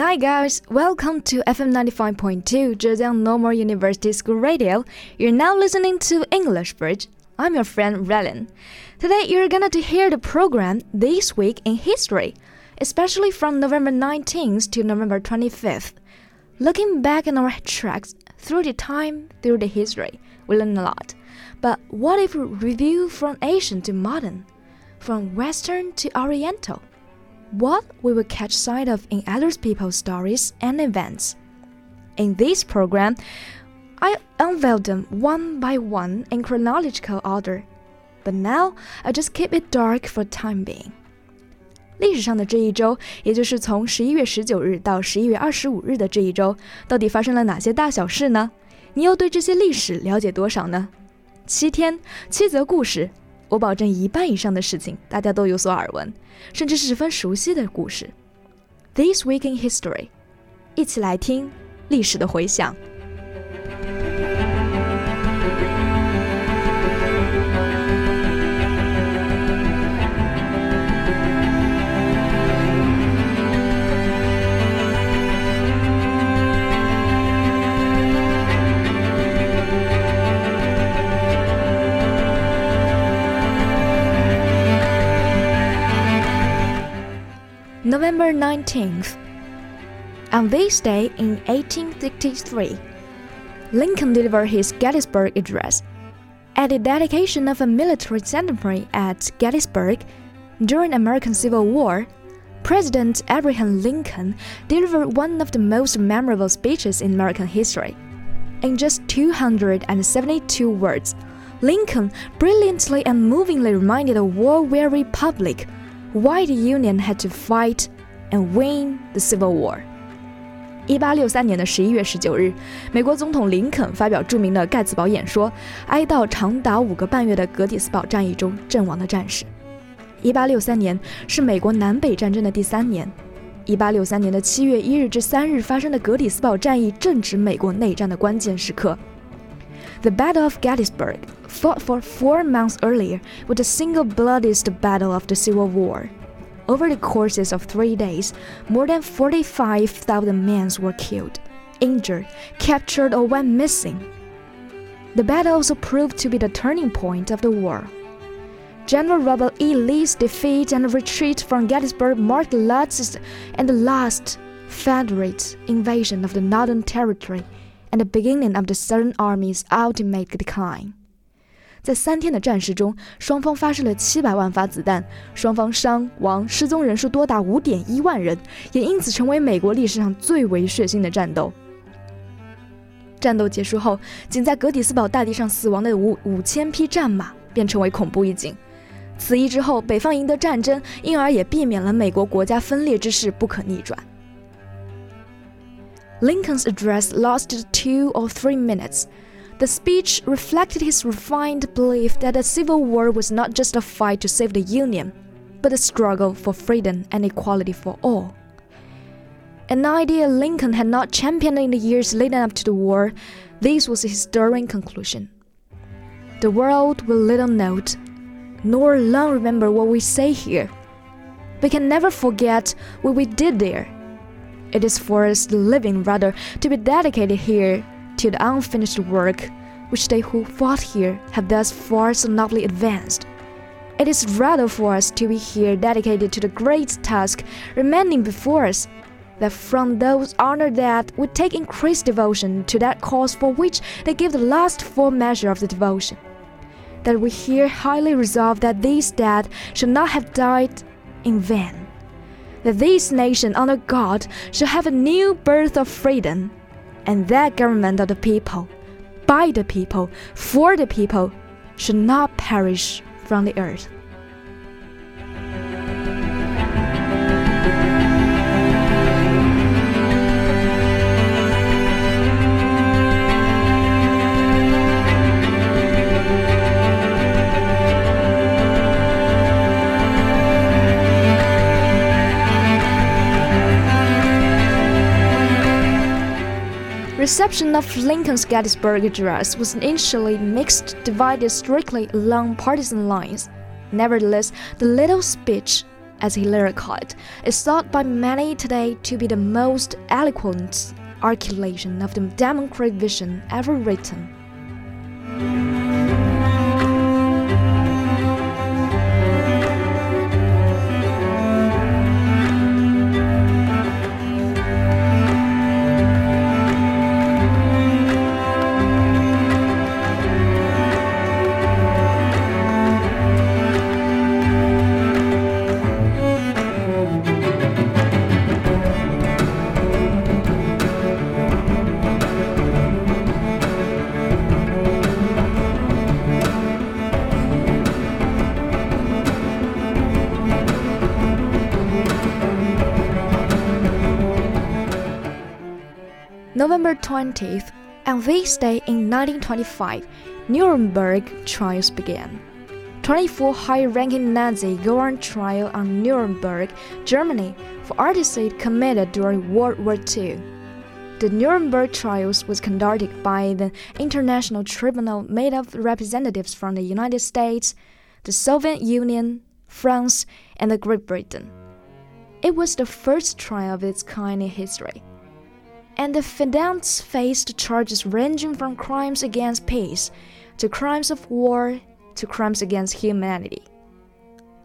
Night guys! Welcome to FM 95.2 Zhejiang Normal University School Radio. You're now listening to English Bridge. I'm your friend Relin. Today you're gonna to hear the program This Week in History, especially from November 19th to November 25th. Looking back on our tracks through the time, through the history, we learn a lot. But what if we review from ancient to modern, from Western to Oriental? what we will catch sight of in other people's stories and events. In this program, I unveil them one by one in chronological order, but now I just keep it dark for time being. 历史上的这一周，也就是从十一月十九日到十一月二十五日的这一周，到底发生了哪些大小事呢？你又对这些历史了解多少呢？七天，七则故事， 我保证一半以上的事情大家都有所耳闻，甚至是十分熟悉的故事。This week in history，一起来听历史的回响。19th. On this day in 1863, Lincoln delivered his Gettysburg Address. At the dedication of a military cemetery at Gettysburg during American Civil War, President Abraham Lincoln delivered one of the most memorable speeches in American history. In just 272 words, Lincoln brilliantly and movingly reminded a war weary public why the Union had to fight and win the Civil War。一八六三年的十一月十九日，美国总统林肯发表着名的盖茨堡演说，哀悼长达五个半月的格底斯堡战役中阵亡的战士。一八六三年是美国南北战争的第三年。一八六三年的七月一日至三日发生的格底斯堡战役正值美国内战的关键时刻。The Battle of Gettysburg, fought for four months earlier, was the single bloodiest battle of the Civil War. Over the courses of three days, more than 45,000 men were killed, injured, captured, or went missing. The battle also proved to be the turning point of the war. General Robert E. Lee's defeat and retreat from Gettysburg marked the last and the last Confederate invasion of the Northern Territory and the beginning of the Southern Army's ultimate decline. 在三天的战事中，双方发射了七百万发子弹，双方伤亡失踪人数多达五点一万人，也因此成为美国历史上最为血腥的战斗。战斗结束后，仅在格底斯堡大地上死亡的五五千匹战马便成为恐怖一景。此役之后，北方赢得战争，因而也避免了美国国家分裂之势不可逆转。Lincoln's address lasted two or three minutes. The speech reflected his refined belief that the Civil War was not just a fight to save the Union, but a struggle for freedom and equality for all. An idea Lincoln had not championed in the years leading up to the war, this was his stirring conclusion. The world will little note, nor long remember what we say here. We can never forget what we did there it is for us the living rather to be dedicated here to the unfinished work which they who fought here have thus far so nobly advanced. It is rather for us to be here dedicated to the great task remaining before us, that from those honored that we take increased devotion to that cause for which they give the last full measure of the devotion. That we here highly resolve that these dead should not have died in vain that this nation under God should have a new birth of freedom, and that government of the people, by the people, for the people, should not perish from the earth. Reception of Lincoln's Gettysburg Address was initially mixed, divided strictly along partisan lines. Nevertheless, the little speech, as he later called it, is thought by many today to be the most eloquent articulation of the democratic vision ever written. November 20th, on this day in 1925, Nuremberg trials began. 24 high-ranking Nazis go on trial on Nuremberg, Germany, for articide committed during World War II. The Nuremberg trials was conducted by the International Tribunal made of representatives from the United States, the Soviet Union, France, and the Great Britain. It was the first trial of its kind in history and the defendants faced charges ranging from crimes against peace to crimes of war to crimes against humanity.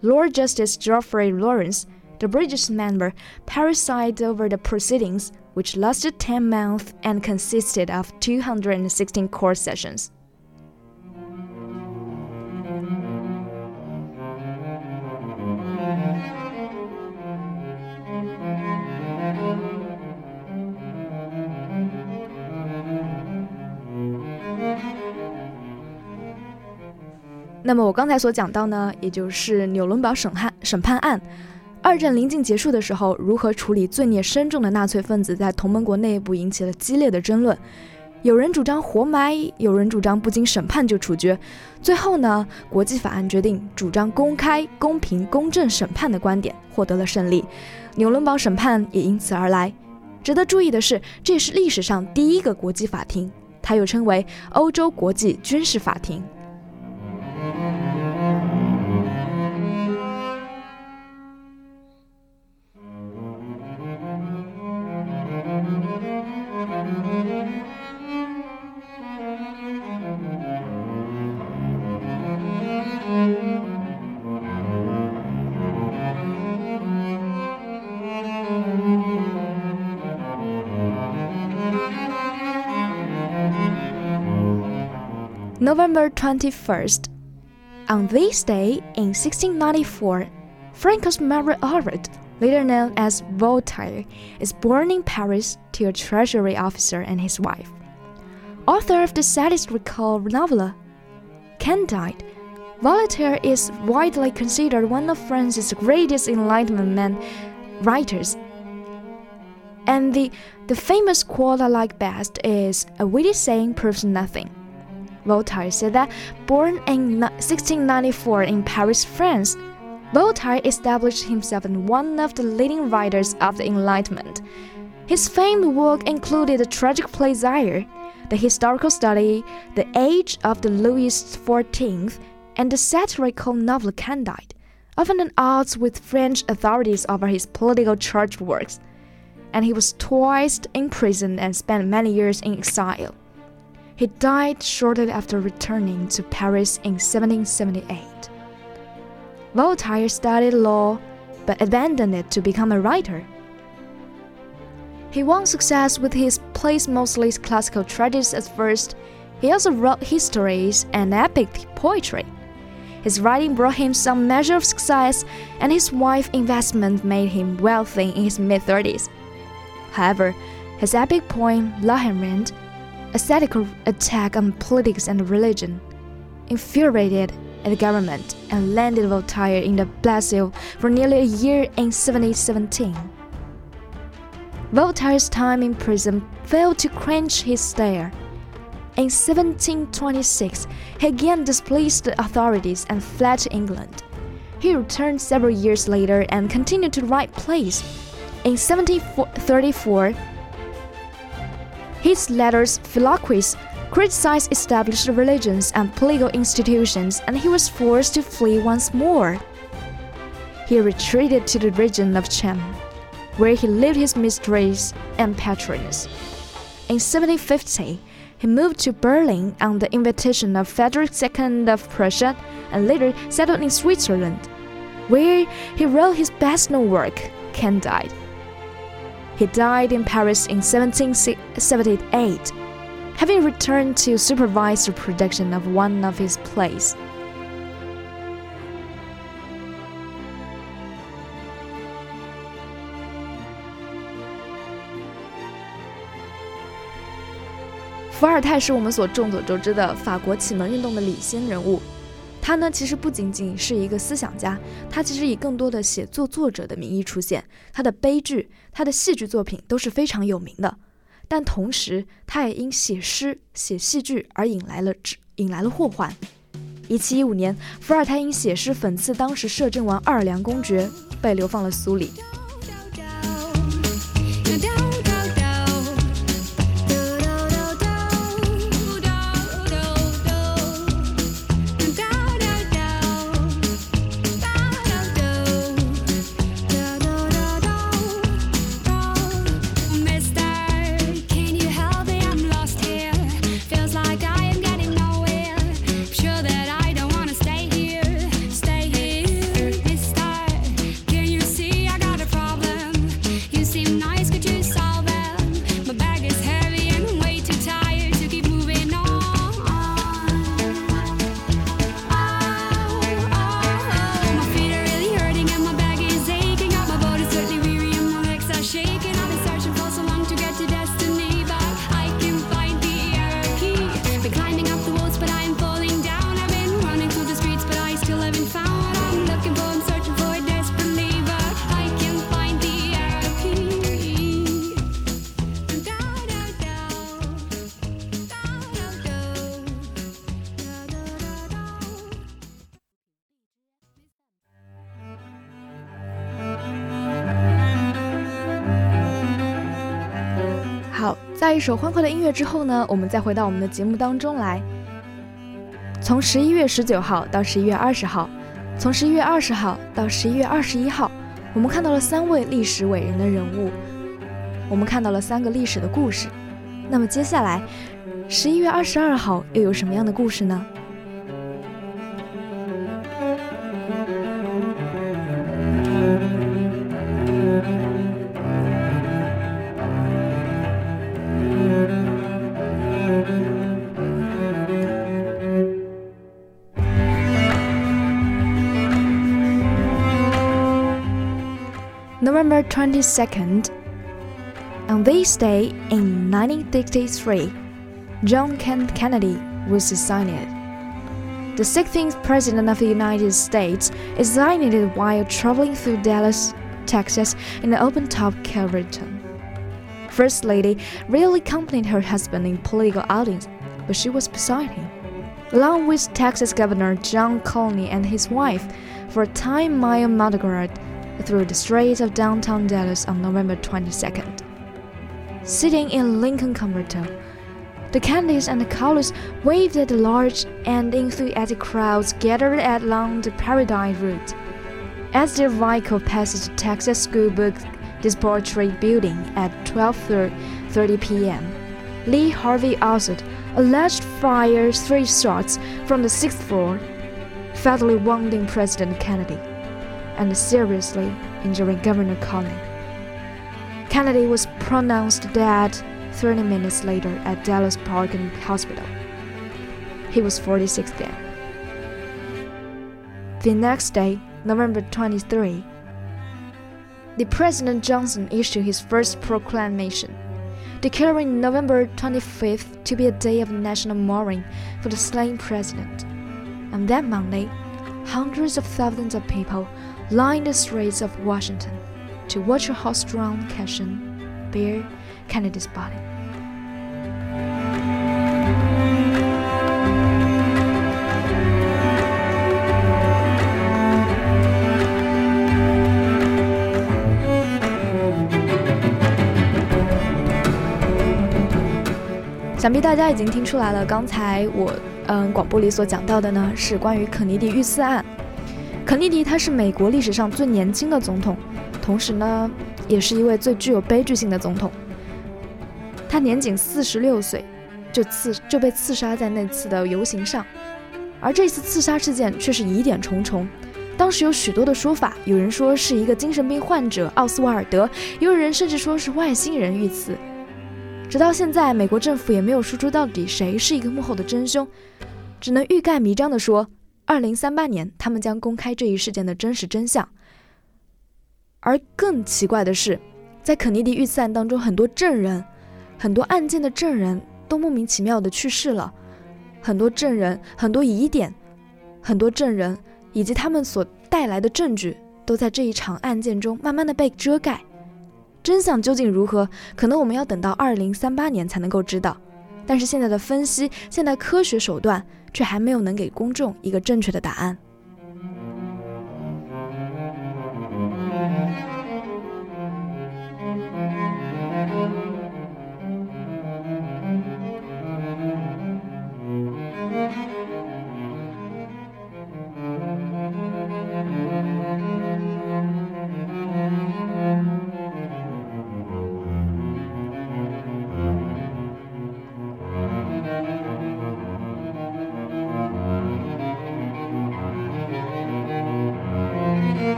Lord Justice Geoffrey Lawrence, the British member, presided over the proceedings, which lasted 10 months and consisted of 216 court sessions. 那么我刚才所讲到呢，也就是纽伦堡审判审判案。二战临近结束的时候，如何处理罪孽深重的纳粹分子，在同盟国内部引起了激烈的争论。有人主张活埋，有人主张不经审判就处决。最后呢，国际法案决定主张公开、公平、公正审判的观点获得了胜利，纽伦堡审判也因此而来。值得注意的是，这是历史上第一个国际法庭，它又称为欧洲国际军事法庭。November 21st. On this day in 1694, Francois Marie Arouet, later known as Voltaire, is born in Paris to a treasury officer and his wife. Author of the satirical novella Candide, Voltaire is widely considered one of France's greatest Enlightenment men writers. And the, the famous quote I like best is A witty saying proves nothing. Voltaire said that born in 1694 in Paris, France, Voltaire established himself as one of the leading writers of the Enlightenment. His famed work included the tragic play Zaire, the historical study The Age of the Louis XIV, and the satirical novel Candide, often at odds with French authorities over his political charge works. And he was twice imprisoned and spent many years in exile. He died shortly after returning to Paris in 1778. Voltaire studied law but abandoned it to become a writer. He won success with his plays, mostly classical tragedies at first. He also wrote histories and epic poetry. His writing brought him some measure of success, and his wife's investment made him wealthy in his mid 30s. However, his epic poem La Henriade a satirical attack on politics and religion, infuriated the government and landed Voltaire in the Bastille for nearly a year in 1717. Voltaire's time in prison failed to quench his stare. In 1726, he again displeased the authorities and fled to England. He returned several years later and continued to write plays. In 1734, his letters, Philocris, criticized established religions and political institutions, and he was forced to flee once more. he retreated to the region of Cham, where he lived his mistress and patroness. In 1750, he moved to Berlin on the invitation of Frederick II of Prussia and later settled in Switzerland, where he wrote his best known work, Candide. He died in Paris in 1778, having returned to supervise the production of one of his plays. 伏尔泰是我们所众所周知的法国启蒙运动的领先人物。 他呢，其实不仅仅是一个思想家，他其实以更多的写作作者的名义出现。他的悲剧、他的戏剧作品都是非常有名的。但同时，他也因写诗、写戏剧而引来了引来了祸患。一七一五年，伏尔泰因写诗讽刺当时摄政王奥尔良公爵，被流放了苏里。一首欢快的音乐之后呢，我们再回到我们的节目当中来。从十一月十九号到十一月二十号，从十一月二十号到十一月二十一号，我们看到了三位历史伟人的人物，我们看到了三个历史的故事。那么接下来，十一月二十二号又有什么样的故事呢？November 22nd. On this day in 1963, John Kennedy was assassinated. The 16th President of the United States is assassinated while traveling through Dallas, Texas in an open-top Carrington. First Lady rarely accompanied her husband in political outings, but she was beside him, along with Texas Governor John Connally and his wife, for a time-mile motorride through the streets of downtown Dallas on November 22nd. Sitting in Lincoln Convertible, the Kennedys and the Connallys waved at the large and enthusiastic crowds gathered along the Paradise route. As their vehicle passes the Texas School Book Depository building at 12:30 p.m., Lee Harvey Oswald alleged fired three shots from the sixth floor, fatally wounding President Kennedy and seriously injuring Governor Connally. Kennedy was pronounced dead 30 minutes later at Dallas Park Hospital. He was 46 then. The next day, November 23, the President Johnson issued his first proclamation, declaring November 25th to be a day of national mourning for the slain president. On that Monday, hundreds of thousands of people line the streets of Washington to watch a horse drawn caisson bear Kennedy's body. 想必大家已经听出来了，刚才我嗯广播里所讲到的呢，是关于肯尼迪遇刺案。肯尼迪他是美国历史上最年轻的总统，同时呢，也是一位最具有悲剧性的总统。他年仅四十六岁，就刺就被刺杀在那次的游行上，而这次刺杀事件却是疑点重重。当时有许多的说法，有人说是一个精神病患者奥斯瓦尔德，也有人甚至说是外星人遇刺。直到现在，美国政府也没有说出到底谁是一个幕后的真凶，只能欲盖弥彰地说。二零三八年，他们将公开这一事件的真实真相。而更奇怪的是，在肯尼迪遇刺案当中，很多证人、很多案件的证人都莫名其妙的去世了。很多证人、很多疑点、很多证人以及他们所带来的证据，都在这一场案件中慢慢的被遮盖。真相究竟如何？可能我们要等到二零三八年才能够知道。但是现在的分析，现代科学手段。却还没有能给公众一个正确的答案。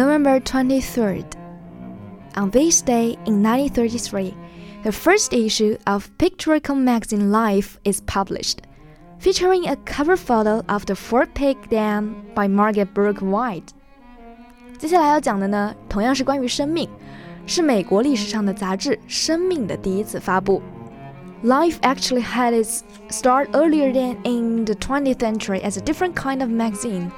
November 23rd. On this day in 1933, the first issue of pictorial magazine Life is published, featuring a cover photo of the Fort Peck Dam by Margaret Bourke-White. 接下来要讲的呢，同样是关于生命，是美国历史上的杂志《生命》的第一次发布。Life actually had its start earlier than in the 20th century as a different kind of magazine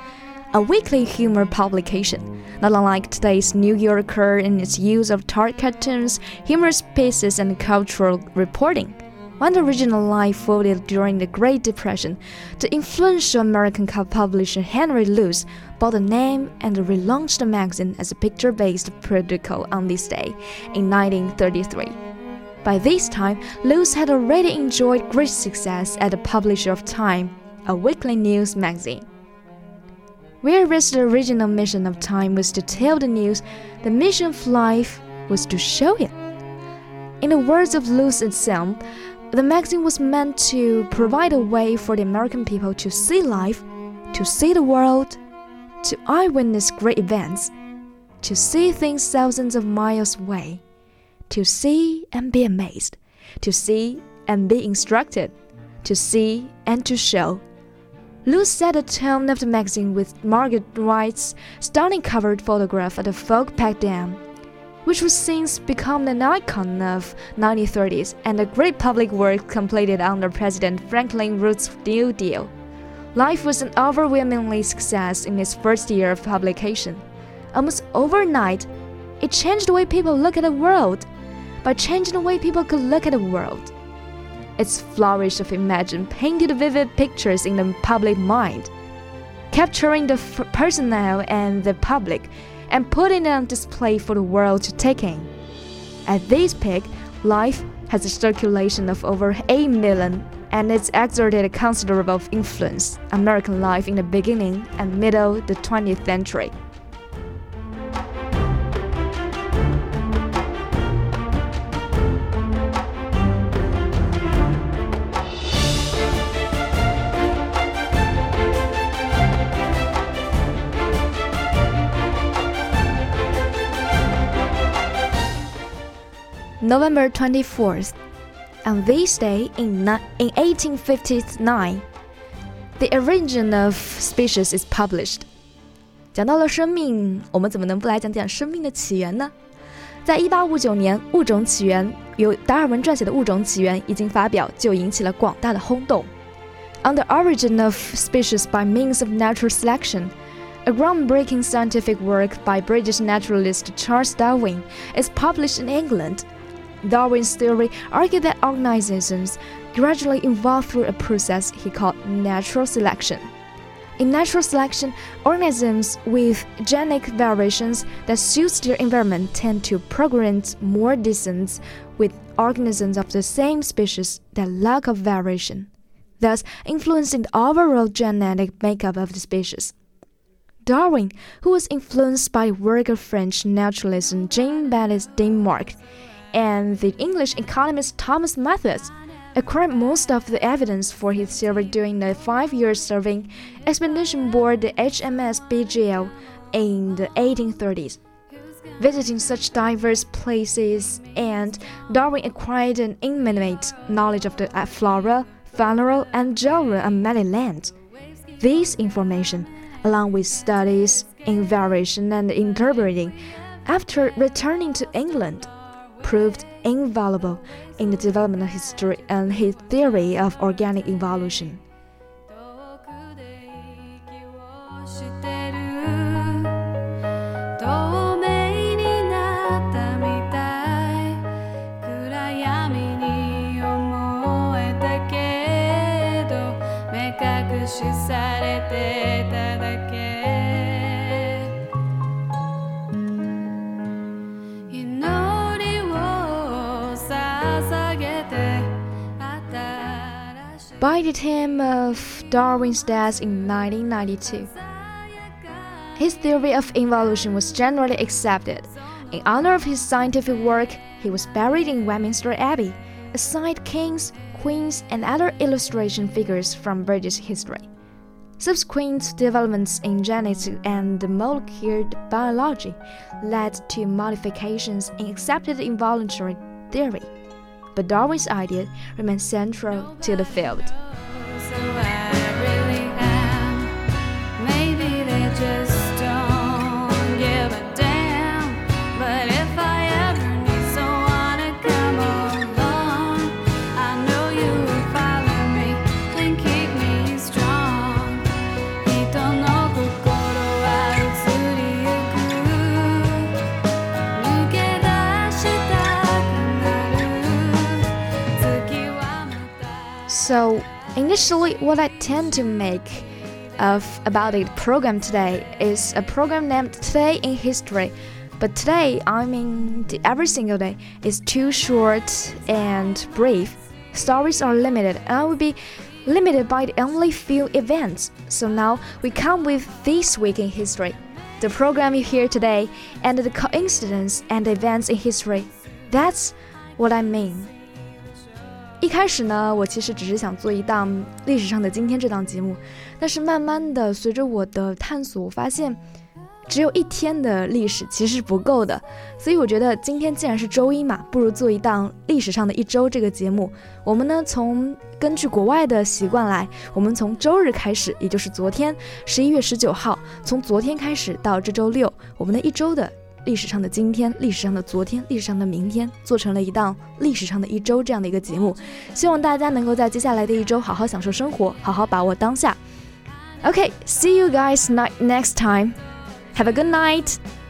a weekly humor publication, not unlike today's New Yorker in its use of tart cartoons, humorous pieces, and cultural reporting. When the original line folded during the Great Depression, the influential American publisher Henry Luce bought the name and relaunched the magazine as a picture based periodical on this day in 1933. By this time, Luce had already enjoyed great success as the publisher of Time, a weekly news magazine. Whereas the original mission of Time was to tell the news, the mission of life was to show it. In the words of Luce itself, the magazine was meant to provide a way for the American people to see life, to see the world, to eyewitness great events, to see things thousands of miles away, to see and be amazed, to see and be instructed, to see and to show Luce set the tone of the magazine with Margaret Wright's stunning covered photograph at the Fort Peck Dam, which was since become an icon of 1930s and a great public work completed under President Franklin Roosevelt's New Deal. Life was an overwhelmingly success in its first year of publication. Almost overnight, it changed the way people look at the world. By changing the way people could look at the world, its flourish of imagination painted vivid pictures in the public mind, capturing the personnel and the public and putting it on display for the world to take in. At this peak, life has a circulation of over 8 million and it's exerted a considerable influence American life in the beginning and middle the 20th century. November 24th. On this day in, in 1859, The Origin of Species is published. 讲到了生命，我们怎么能不来讲讲生命的起源呢？在一八五九年，《物种起源》由达尔文撰写的《物种起源》一经发表，就引起了广大的轰动。On the Origin of Species by Means of Natural Selection, a groundbreaking scientific work by British naturalist Charles Darwin is published in England Darwin's theory argued that organisms gradually evolve through a process he called natural selection. In natural selection, organisms with genetic variations that suits their environment tend to progress more descent with organisms of the same species that lack of variation, thus influencing the overall genetic makeup of the species. Darwin, who was influenced by work of French naturalist Jean-Baptiste Lamarck and the English economist Thomas Malthus, acquired most of the evidence for his theory during the five-year serving expedition aboard the HMS Beagle in the 1830s. Visiting such diverse places, and Darwin acquired an intimate knowledge of the flora, fauna, and flora of many lands. This information, along with studies in variation and interpreting, after returning to England, proved invaluable in the development of history and his theory of organic evolution. The time of Darwin's death in 1992. His theory of evolution was generally accepted. In honor of his scientific work, he was buried in Westminster Abbey, aside kings, queens, and other illustration figures from British history. Subsequent developments in genetics and molecular biology led to modifications in accepted evolutionary theory but Darwin's idea remains central to the field. So initially, what I tend to make of about the program today is a program named Today in History. But today, I mean, every single day is too short and brief. Stories are limited, and I will be limited by the only few events. So now we come with this week in history. The program you hear today and the coincidence and events in history. That's what I mean. 一开始呢，我其实只是想做一档历史上的今天这档节目，但是慢慢的随着我的探索，我发现只有一天的历史其实是不够的，所以我觉得今天既然是周一嘛，不如做一档历史上的一周这个节目。我们呢，从根据国外的习惯来，我们从周日开始，也就是昨天十一月十九号，从昨天开始到这周六，我们的一周的。历史上的今天，历史上的昨天，历史上的明天，做成了一档历史上的一周这样的一个节目。希望大家能够在接下来的一周好好享受生活，好好把握当下。OK，see you guys next time. Have a good night.